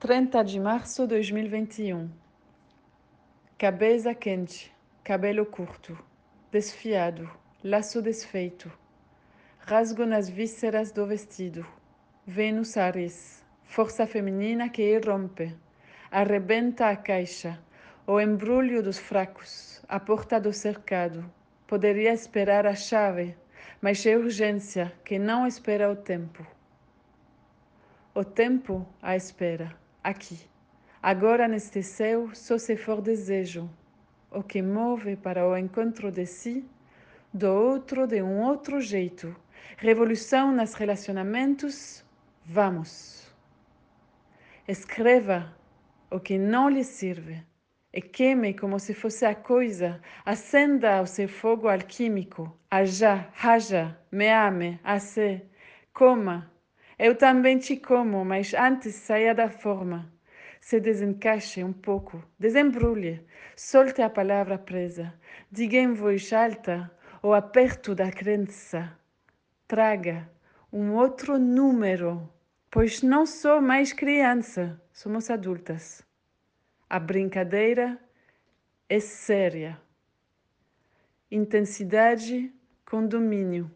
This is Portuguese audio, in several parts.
30 de março de 2021. Cabeça quente, cabelo curto, desfiado, laço desfeito, rasgo nas vísceras do vestido. Vênus Ares, força feminina que irrompe, arrebenta a caixa, o embrulho dos fracos, a porta do cercado. Poderia esperar a chave, mas é urgência que não espera o tempo. O tempo à espera aqui. Agora neste céu, só se for desejo, o que move para o encontro de si, do outro de um outro jeito. Revolução nos relacionamentos, vamos. Escreva o que não lhe serve e queime como se fosse a coisa, acenda o seu fogo alquímico, haja, haja, me ame, ace, coma, eu também te como, mas antes saia da forma. Se desencaixe um pouco, desembrulhe, solte a palavra presa, diga em voz alta o aperto da crença. Traga um outro número, pois não sou mais criança, somos adultas. A brincadeira é séria. Intensidade com domínio.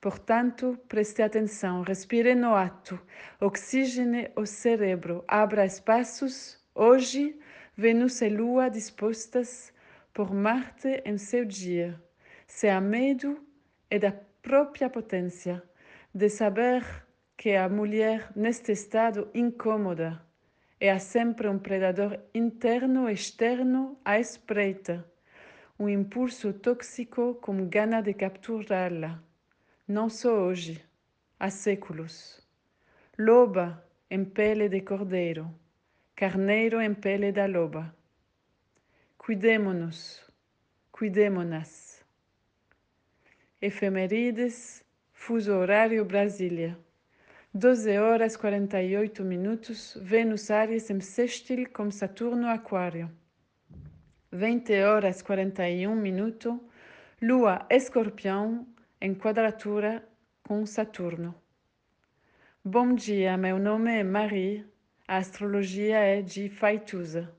Portanto, preste atenção, respire no ato, oxigene o cérebro, abra espaços. Hoje, Vênus e Lua dispostas por Marte em seu dia. Se há medo, é da própria potência, de saber que a mulher, neste estado incômoda, é há sempre um predador interno e externo à espreita, um impulso tóxico com gana de capturá-la não só hoje, há séculos. Loba em pele de cordeiro, carneiro em pele da loba. Cuidemo-nos, cuidemo-nas. Efemerides, fuso horário Brasília. 12 horas 48 minutos, Vênus Ares em sextil com Saturno Aquário. 20 horas 41 minutos, Lua Escorpião em quadratura com Saturno. Bom dia, meu nome é Marie, a astrologia é de Faituza.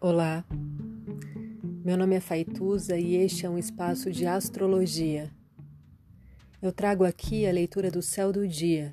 Olá, meu nome é Faituza e este é um espaço de astrologia. Eu trago aqui a leitura do céu do dia